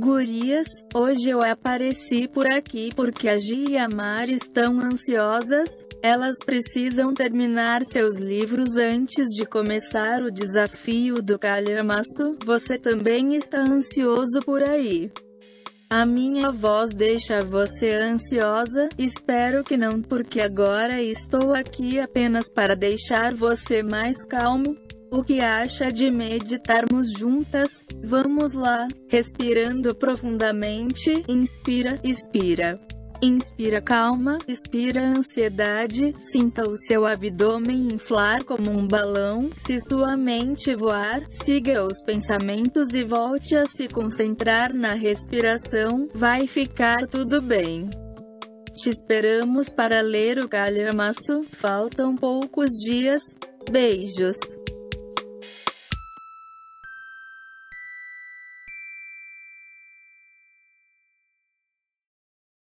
Gurias, hoje eu apareci por aqui porque a Gia e a Mari estão ansiosas. Elas precisam terminar seus livros antes de começar o desafio do calhamaço. Você também está ansioso por aí. A minha voz deixa você ansiosa? Espero que não, porque agora estou aqui apenas para deixar você mais calmo. O que acha de meditarmos juntas? Vamos lá, respirando profundamente. Inspira, expira. Inspira calma, expira ansiedade, sinta o seu abdômen inflar como um balão, se sua mente voar, siga os pensamentos e volte a se concentrar na respiração, vai ficar tudo bem. Te esperamos para ler o calhamaço, faltam poucos dias. Beijos.